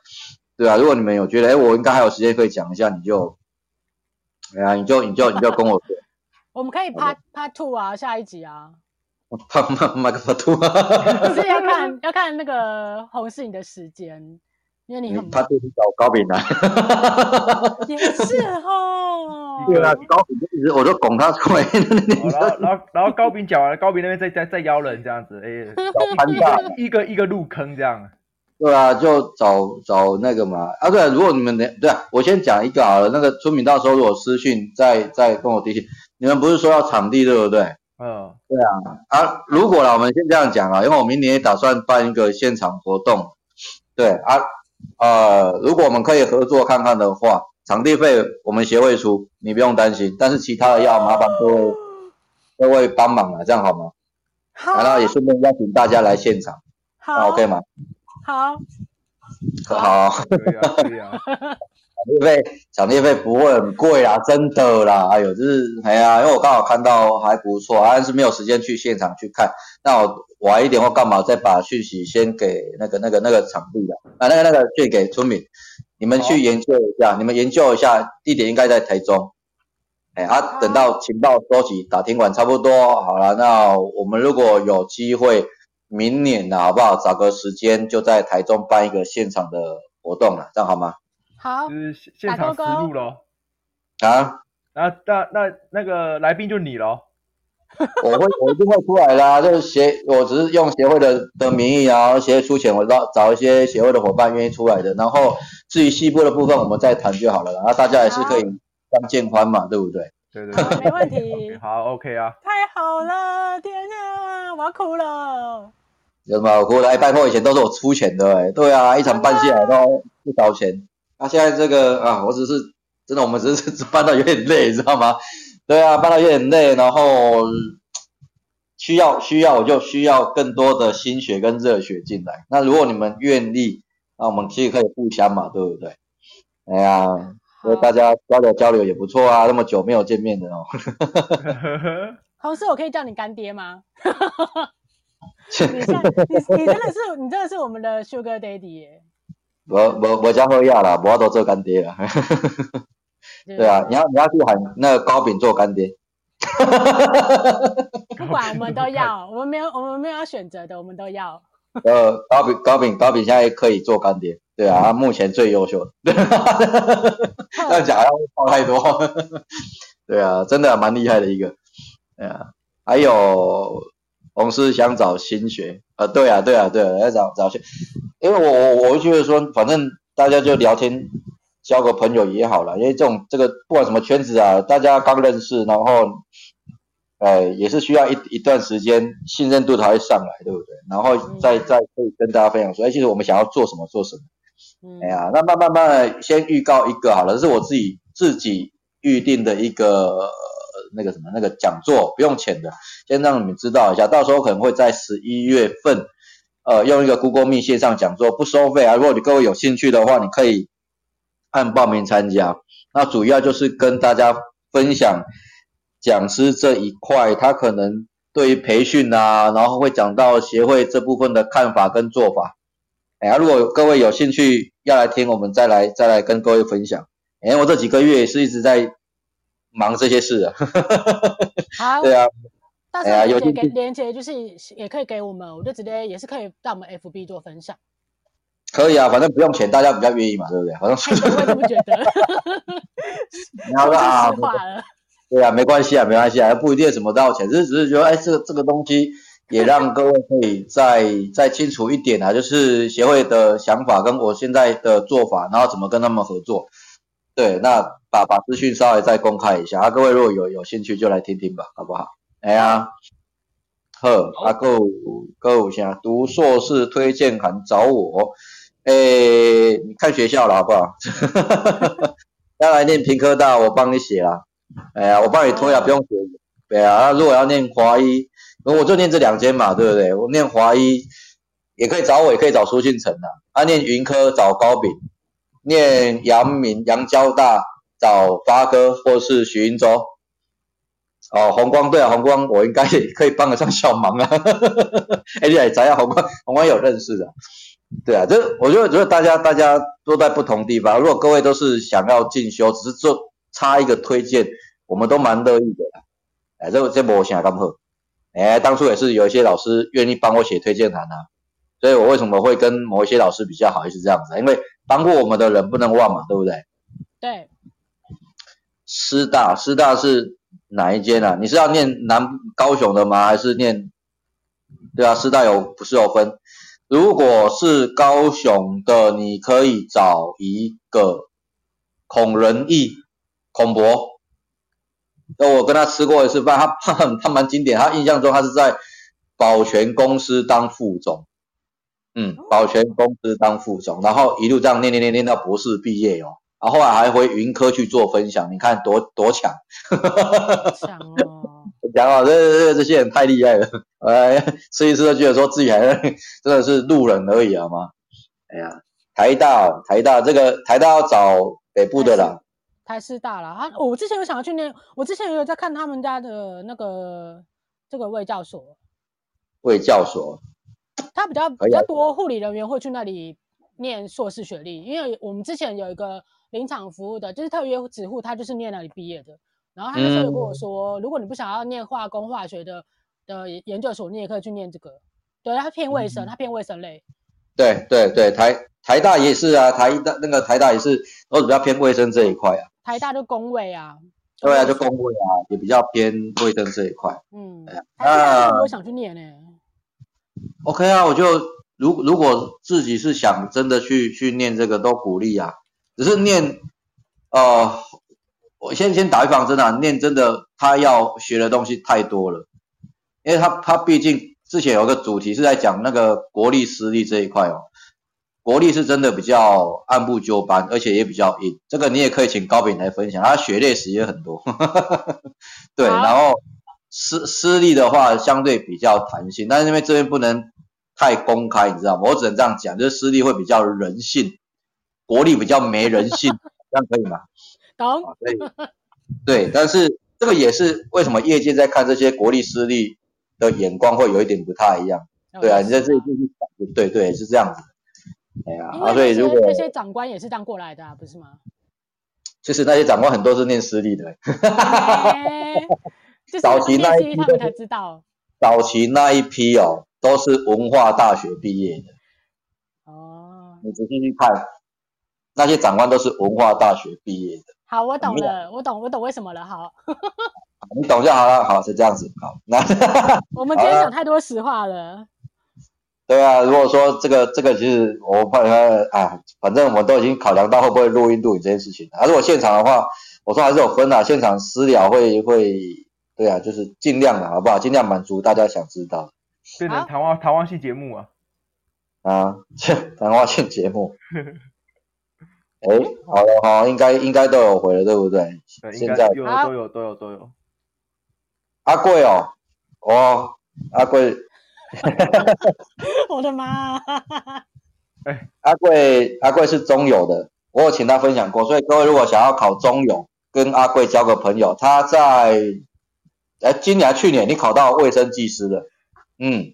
对啊，如果你们有觉得，哎，我应该还有时间可以讲一下，你就，哎呀，你就你就你就跟我说，我们可以 part part two 啊，下一集啊，part part two 啊，就是要看要看那个红是你的时间。因为你很他就是找高饼来，也是哦。对啊，高饼就一直我就拱他出来。然后然后 然后高饼讲完了，高饼那边再再再邀人这样子，哎，找潘大一个一个入坑这样。对啊，就找找那个嘛。啊，对啊，如果你们对啊，我先讲一个好了。那个村民到时候如果私讯再再跟我提醒，你们不是说要场地对不对？嗯，对啊。啊，如果啦，我们先这样讲啊，因为我明年也打算办一个现场活动。对啊。呃，如果我们可以合作看看的话，场地费我们协会出，你不用担心。但是其他的要麻烦各位各位帮忙了，这样好吗？好。然后也顺便邀请大家来现场，好，OK 吗？好。好。可以啊，可以啊。场地费，场地费不会很贵啦，真的啦。哎呦，就是哎呀，因为我刚好看到还不错，但是没有时间去现场去看。那我晚一点或干嘛，再把讯息先给那个那个那个场地的啊，那个那个去给村民，你们去研究一下，你们研究一下，地点应该在台中。哎啊，等到情报收集，打听完差不多好了，那我们如果有机会，明年呢，好不好？找个时间就在台中办一个现场的活动了，这样好吗？好，就是现场实录喽。啊，那那那那个来宾就你喽。我会，我一定会出来啦。就是协，我只是用协会的的名义，然后协会出钱，我找找一些协会的伙伴愿意出来的。然后至于细部的部分，我们再谈就好了。然后大家也是可以相见欢嘛，对不对？对对对，没问题。好，OK 啊。太好了，天啊，我要哭了。有什么好哭的？哎，拜托，以前都是我出钱的，哎，对啊，一场办下来都不少钱。那、啊、现在这个啊，我只是真的，我们只是 搬到有点累，知道吗？对啊，搬到有点累，然后需要需要我就需要更多的心血跟热血进来。那如果你们愿意，那我们其实可以互相嘛，对不对？哎呀，所以大家交流交流也不错啊，那么久没有见面的哦。同事，我可以叫你干爹吗？你你你真的是你真的是我们的 Sugar Daddy 耶。我我我家喝药了，我要都做干爹了。对啊，你要你要去喊那个糕饼做干爹。不管我们都要，我们没有我们没有要选择的，我们都要。呃，糕饼糕饼糕饼现在可以做干爹，对啊，他目前最优秀的。这样讲要放太多。对啊，真的蛮厉害的一个。对啊，还有同事想找新学，呃，对啊对啊对啊，要找找新，因为我我我觉得说，反正大家就聊天，交个朋友也好了，因为这种这个不管什么圈子啊，大家刚认识，然后。呃，也是需要一一段时间，信任度才会上来，对不对？然后再、嗯、再可以跟大家分享说，哎，其实我们想要做什么做什么。嗯，哎呀，那慢慢慢慢先预告一个好了，这是我自己自己预定的一个那个什么那个讲座，不用钱的，先让你们知道一下，到时候可能会在十一月份，呃，用一个 Google Meet 线上讲座，不收费啊。如果你各位有兴趣的话，你可以按报名参加。那主要就是跟大家分享。讲师这一块，他可能对于培训啊，然后会讲到协会这部分的看法跟做法。哎呀，如果各位有兴趣要来听，我们再来再来跟各位分享。哎，我这几个月也是一直在忙这些事啊。好，对啊。到时候有给连接，就是也可以给我们，我就直接也是可以在我们 FB 做分享。可以啊，反正不用钱，大家比较愿意嘛，对不对？好像是。我怎么觉得？然后啊。对啊，没关系啊，没关系啊，不一定什么都要钱，只是只是觉得，哎，这个这个东西也让各位可以再再清楚一点啊，就是协会的想法跟我现在的做法，然后怎么跟他们合作。对，那把把资讯稍微再公开一下啊，各位如果有有兴趣就来听听吧，好不好？哎呀，呵，阿够够下读硕士推荐函找我，哎，你看学校了好不好？要来念屏科大，我帮你写啦。哎呀，我帮你拖呀，不用写。对啊，那如果要念华医，我就念这两间嘛，对不对？我念华医也可以找我，也可以找苏信成的。啊，念云科找高炳，念阳明阳交大找发哥或是徐英洲。哦，弘光对啊，弘光我应该也可以帮得上小忙啊。哎，你找一下弘光，弘光有认识的。对啊，这我觉得，觉得大家大家都在不同地方。如果各位都是想要进修，只是做。差一个推荐，我们都蛮乐意的。哎，这这我想刚好，哎，当初也是有一些老师愿意帮我写推荐函啊，所以我为什么会跟某一些老师比较好，也是这样子，因为帮过我们的人不能忘嘛，对不对？对。师大，师大是哪一间啊？你是要念南高雄的吗？还是念？对啊，师大有不是有分？如果是高雄的，你可以找一个孔仁义。孔博，那我跟他吃过一次饭，他他 他蛮经典，他印象中他是在保全公司当副总，嗯，保全公司当副总，然后一路这样念念念念到博士毕业哦，然后后来还回云科去做分享，你看多多强，强哦，强啊，这这这些人太厉害了，哎，吃一次都觉得说自己还 真的是路人而已好吗？哎呀，台大台大这个台大要找北部的啦。台师大啦，啊，我之前有想要去念，我之前也有在看他们家的那个这个卫教所。卫教所，他比较比较多护理人员会去那里念硕士学历，因为我们之前有一个临场服务的，就是特约指护，他就是念那里毕业的。然后他那时候有跟我说，嗯、如果你不想要念化工化学的的研究所，你也可以去念这个。对，他偏卫生，他偏卫生类。对对对，台台大也是啊，台大那个台大也是都比较偏卫生这一块啊。台大就工卫啊，对啊，就工卫啊，也比较偏卫生这一块。嗯，那我想去念呢。OK 啊，我就如如果自己是想真的去去念这个，都鼓励啊。只是念，呃，我先先打预防针啊，念真的他要学的东西太多了，因为他他毕竟之前有个主题是在讲那个国力私力这一块哦。国力是真的比较按部就班，而且也比较硬。这个你也可以请高炳来分享，他学历史也很多。对，啊、然后私私立的话相对比较弹性，但是因为这边不能太公开，你知道吗？我只能这样讲，就是私立会比较人性，国立比较没人性，这样可以吗？懂。对，对，但是这个也是为什么业界在看这些国立私立的眼光会有一点不太一样。对啊，你在这里就是讲，对对，是这样子。哎呀，啊，所以如果那些长官也是这样过来的，啊，不是吗？就是那些长官很多是念私立的，欸、早期那一批他们才知道，早期那一批哦，都是文化大学毕业的。哦，你仔细去看，那些长官都是文化大学毕业的。好，我懂了，我懂，我懂为什么了。好，你懂就好了。好，是这样子。好，那 我们今天讲太多实话了。对啊，如果说这个这个其实我怕他啊，反正我们都已经考量到会不会录音录影这件事情。啊，如果现场的话，我说还是有分啊，现场私聊会会，对啊，就是尽量的好不好？尽量满足大家想知道。变成谈话谈话性节目啊。啊，谈话性节目。哎，好了好，应该应该都有回了，对不对？对，现在有都有都有都有。阿贵哦，哦，阿贵。我的妈！哎，阿贵阿贵是中友的，我有请他分享过，所以各位如果想要考中友，跟阿贵交个朋友，他在哎今年去年你考到卫生技师的，嗯，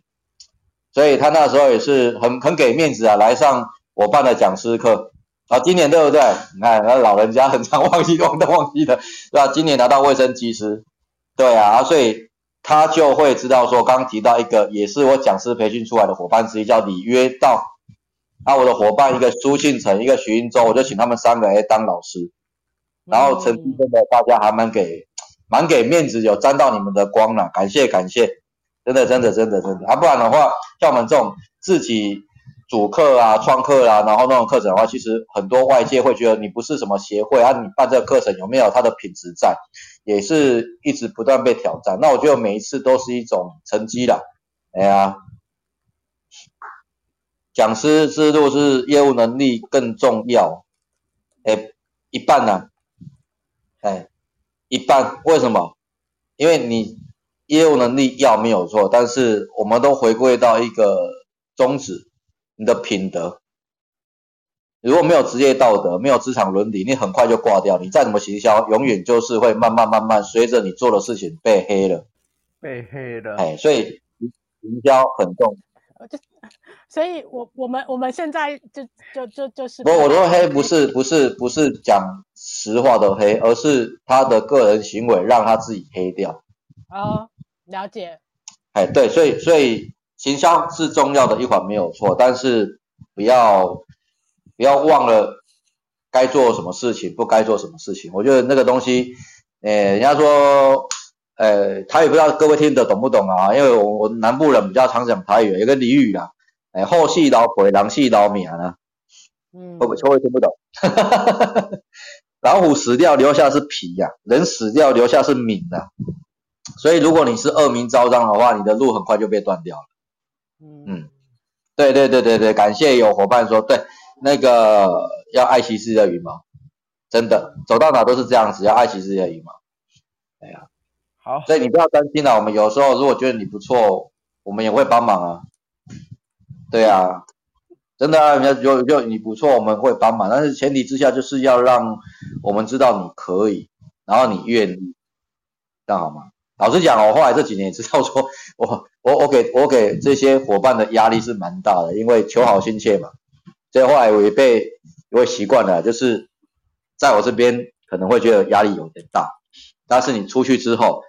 所以他那时候也是很很给面子啊，来上我办的讲师课啊，今年对不对？你看那老人家很常忘记忘东忘西的，对吧？今年拿到卫生技师，对啊，所以。他就会知道说，刚提到一个也是我讲师培训出来的伙伴之一，叫李约道。那我的伙伴一个苏庆成，一个徐英洲，我就请他们三个来当老师。然后成绩真的大家还蛮给蛮给面子，有沾到你们的光了，感谢感谢，真的真的真的真的。啊，不然的话，像我们这种自己主课啊、创课啊，然后那种课程的话，其实很多外界会觉得你不是什么协会啊，你办这个课程有没有它的品质在？也是一直不断被挑战，那我觉得每一次都是一种成绩啦。哎呀，讲师之路是业务能力更重要，哎，一半呢、啊，哎，一半，为什么？因为你业务能力要没有错，但是我们都回归到一个宗旨，你的品德。如果没有职业道德，没有职场伦理，你很快就挂掉。你再怎么行销，永远就是会慢慢慢慢随着你做的事情被黑了。被黑了。哎，所以营销很重要。就，所以我我们我们现在就就就就是。不，我说黑不是不是不是讲实话的黑，而是他的个人行为让他自己黑掉。哦，了解。哎，对，所以所以行销是重要的一环没有错，但是不要。不要忘了该做什么事情，不该做什么事情。我觉得那个东西，诶，人家说，呃，台语不知道各位听得懂不懂啊？因为我我南部人比较常讲台语，有个俚语啦，诶，后戏老鬼，狼戏老命啊。嗯，会不会会听不懂？老虎死掉留下是皮呀、啊，人死掉留下是敏的、啊。所以如果你是恶名昭彰的话，你的路很快就被断掉了。嗯，对对对对对，感谢有伙伴说对。那个要爱惜自己的羽毛，真的走到哪都是这样子，要爱惜自己的羽毛。哎呀，好，所以你不要担心了。我们有时候如果觉得你不错，我们也会帮忙啊。对啊，真的啊，人家有有你不错，我们会帮忙，但是前提之下就是要让我们知道你可以，然后你愿意，这样好吗？老实讲，我后来这几年也知道说，我我我给我给这些伙伴的压力是蛮大的，因为求好心切嘛。所以后来我也被我也习惯了，就是在我这边可能会觉得压力有点大，但是你出去之后，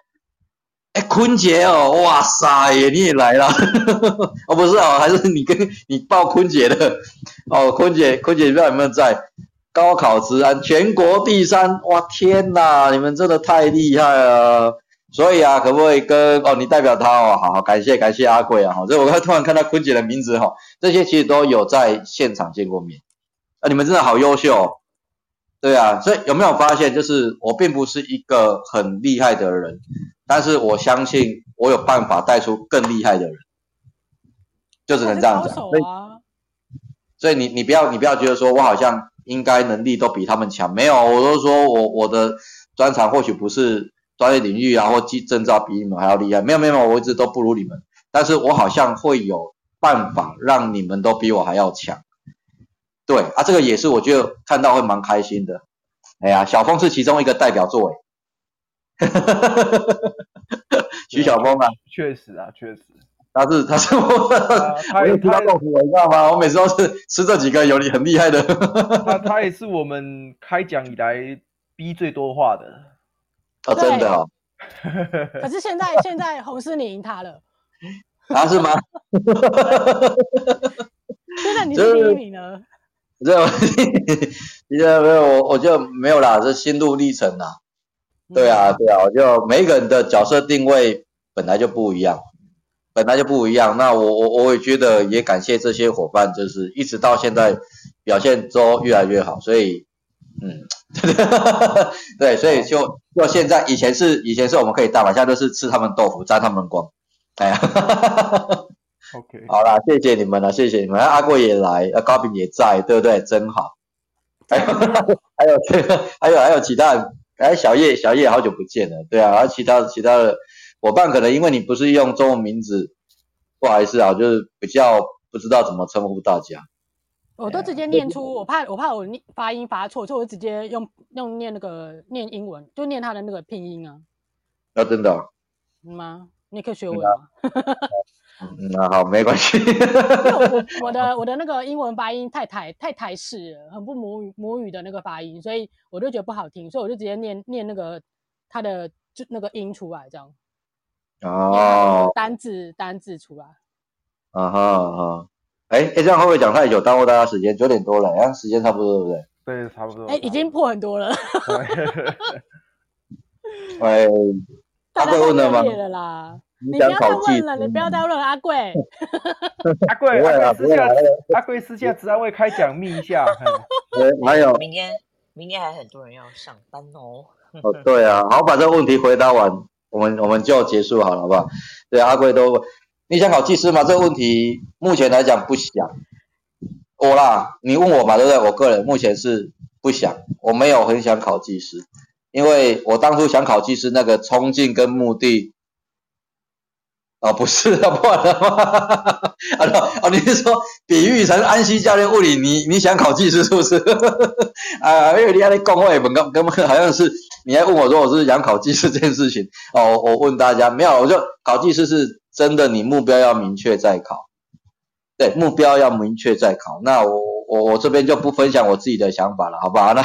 哎，坤姐哦，哇塞，你也来了，哦不是哦，还是你跟你报坤姐的哦，坤姐坤姐不知道有没有在？高考之安全国第三，哇天哪，你们真的太厉害了。所以啊，可不可以跟哦？你代表他哦，好好感谢感谢阿贵啊！哈，所以我刚突然看到坤姐的名字哈，这些其实都有在现场见过面啊！你们真的好优秀，对啊，所以有没有发现，就是我并不是一个很厉害的人，但是我相信我有办法带出更厉害的人，就只能这样讲。所以，所以你你不要你不要觉得说我好像应该能力都比他们强，没有，我都说我我的专长或许不是。专业领域啊，或技证照比你们还要厉害，没有没有，我一直都不如你们，但是我好像会有办法让你们都比我还要强。对啊，这个也是我觉得看到会蛮开心的。哎呀，小峰是其中一个代表作为，哈哈哈哈哈哈。徐小峰啊，确实啊，确实。他是他是我，他也吃到豆腐，你知道吗？我每次都是吃这几个有你很厉害的。他他也是我们开讲以来逼最多话的。啊，真的哦。可是现在现在红狮你赢他了。啊，是吗？现在你是第一名了。没有，没有，我我就没有啦，这心路历程啦。对啊，对啊，我就每一个人的角色定位本来就不一样。本来就不一样，那我我我也觉得也感谢这些伙伴，就是一直到现在表现都越来越好，所以嗯，对，所以就就现在以前是以前是我们可以当嘛，现在都是吃他们豆腐沾他们光，哎呀，OK，好啦，谢谢你们了，谢谢你们，阿贵也来，高饼也在，对不对？真好，还有还有还有还有其他人，哎，小叶小叶好久不见了，对啊，然后其他其他的。伙伴可能因为你不是用中文名字，不好意思啊，就是比较不知道怎么称呼大家。我都直接念出，我怕我怕我念发音发错，所以我直接用用念那个念英文，就念他的那个拼音啊。那、啊、真的、啊？吗？你可以学我吗？那好，没关系。我我的 我的那个英文发音太台太台式了，很不母语母语的那个发音，所以我就觉得不好听，所以我就直接念念那个他的就那个音出来这样。哦，单字单字出来，啊哈啊哈，哎哎，这样会不会讲太久，耽误大家时间？九点多了，哎，时间差不多，对不对？对，差不多。哎，已经破很多了。哎，大家问了吗？了啦，你不要再问了，你不要再问了，阿贵。阿贵，阿贵私下，阿贵私下只要为开讲密一下。还有，明天明天还很多人要上班哦。哦，对啊，好，把这个问题回答完。我们我们就结束好了，好不好？对，阿贵都，你想考技师吗？这个问题目前来讲不想。我啦，你问我嘛，对不对？我个人目前是不想，我没有很想考技师，因为我当初想考技师那个冲劲跟目的。啊，不是啊，不然了吗？啊，哦，你是说比喻成安西教练物理？你你想考技师是不是？啊，因为你还在讲话，本根根本好像是你还问我说我是想考技师这件事情。哦，我问大家没有，我就考技师是真的，你目标要明确再考。对，目标要明确再考。那我我我这边就不分享我自己的想法了，好不好？那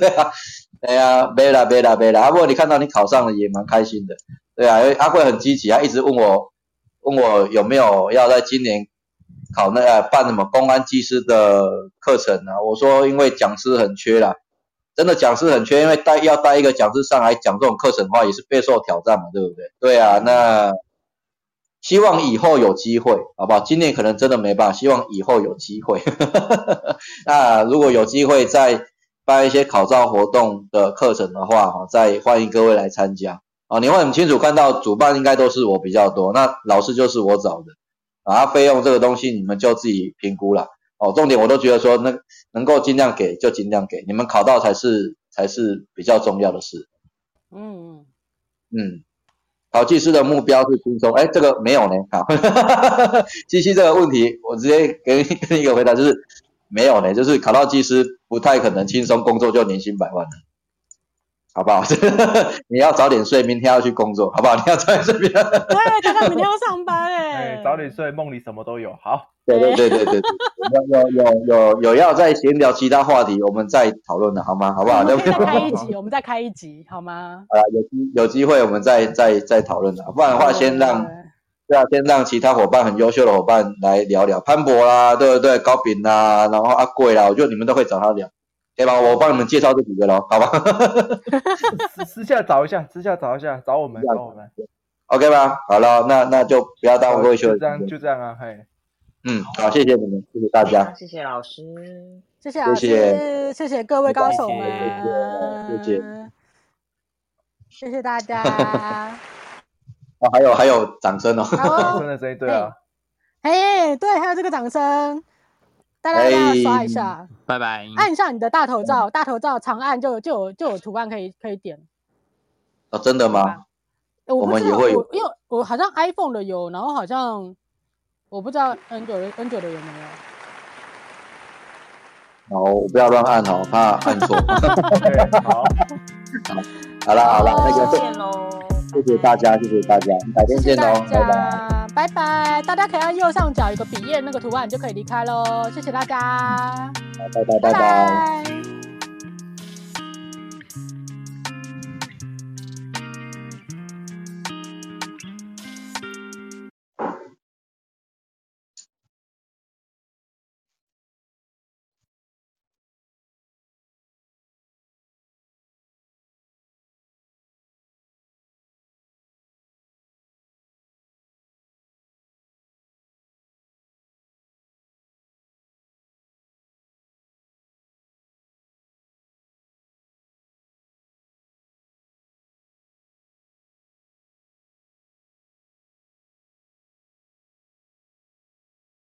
对啊，对啊，没啦没啦没啦。不过你看到你考上了也蛮开心的。对啊，阿贵很积极，他一直问我，问我有没有要在今年考那个办什么公安技师的课程呢？我说因为讲师很缺啦，真的讲师很缺，因为带要带一个讲师上来讲这种课程的话，也是备受挑战嘛，对不对？对啊，那希望以后有机会，好不好？今年可能真的没办法，希望以后有机会。那如果有机会再办一些考照活动的课程的话，哈，再欢迎各位来参加。啊，你会很清楚看到主办应该都是我比较多，那老师就是我找的，啊，费用这个东西你们就自己评估了。哦，重点我都觉得说，那能够尽量给就尽量给，你们考到才是才是比较重要的事。嗯嗯嗯，考技师的目标是轻松，哎，这个没有呢，好，技师这个问题我直接给你一个回答，就是没有呢，就是考到技师不太可能轻松工作就年薪百万了。好不好？你要早点睡，明天要去工作，好不好？你要早点睡，明天。对，大家明天要上班哎。早点睡，梦里什么都有。好。对对对对对，有有有有有要再闲聊其他话题，我们再讨论的好吗？好不好？我们再开一集，我们再开一集，好吗？啊，有机有机会我们再再再讨论的，不然的话先让对啊，先让其他伙伴很优秀的伙伴来聊聊潘博啦，对不对？高炳啦，然后阿贵啦，我觉得你们都会找他聊。可以吧？我帮你们介绍这几个喽，好吧？私 私下找一下，私下找一下，找我们，找我们，OK 吧？好了，那那就不要耽误各位休息。就这样，就这样啊，嘿。嗯，好，谢谢你们，谢谢大家，谢谢老师，谢谢老师，谢谢各位高手们，谢谢，谢谢大家。啊，还有还有掌声哦，掌声的声音，对啊，哎，对，还有这个掌声。大家要刷一下，拜拜。按一下你的大头照，大头照长按就就有就有图案可以可以点。哦，真的吗？我们也会有，因为我好像 iPhone 的有，然后好像我不知道 N 九的 N 九的有没有。好，我不要乱按哦，怕按错。好，好了好了，那个谢谢大家，谢谢大家，改天见喽，拜拜。拜拜！大家可以按右上角有个笔页那个图案就可以离开喽，谢谢大家，拜拜拜拜。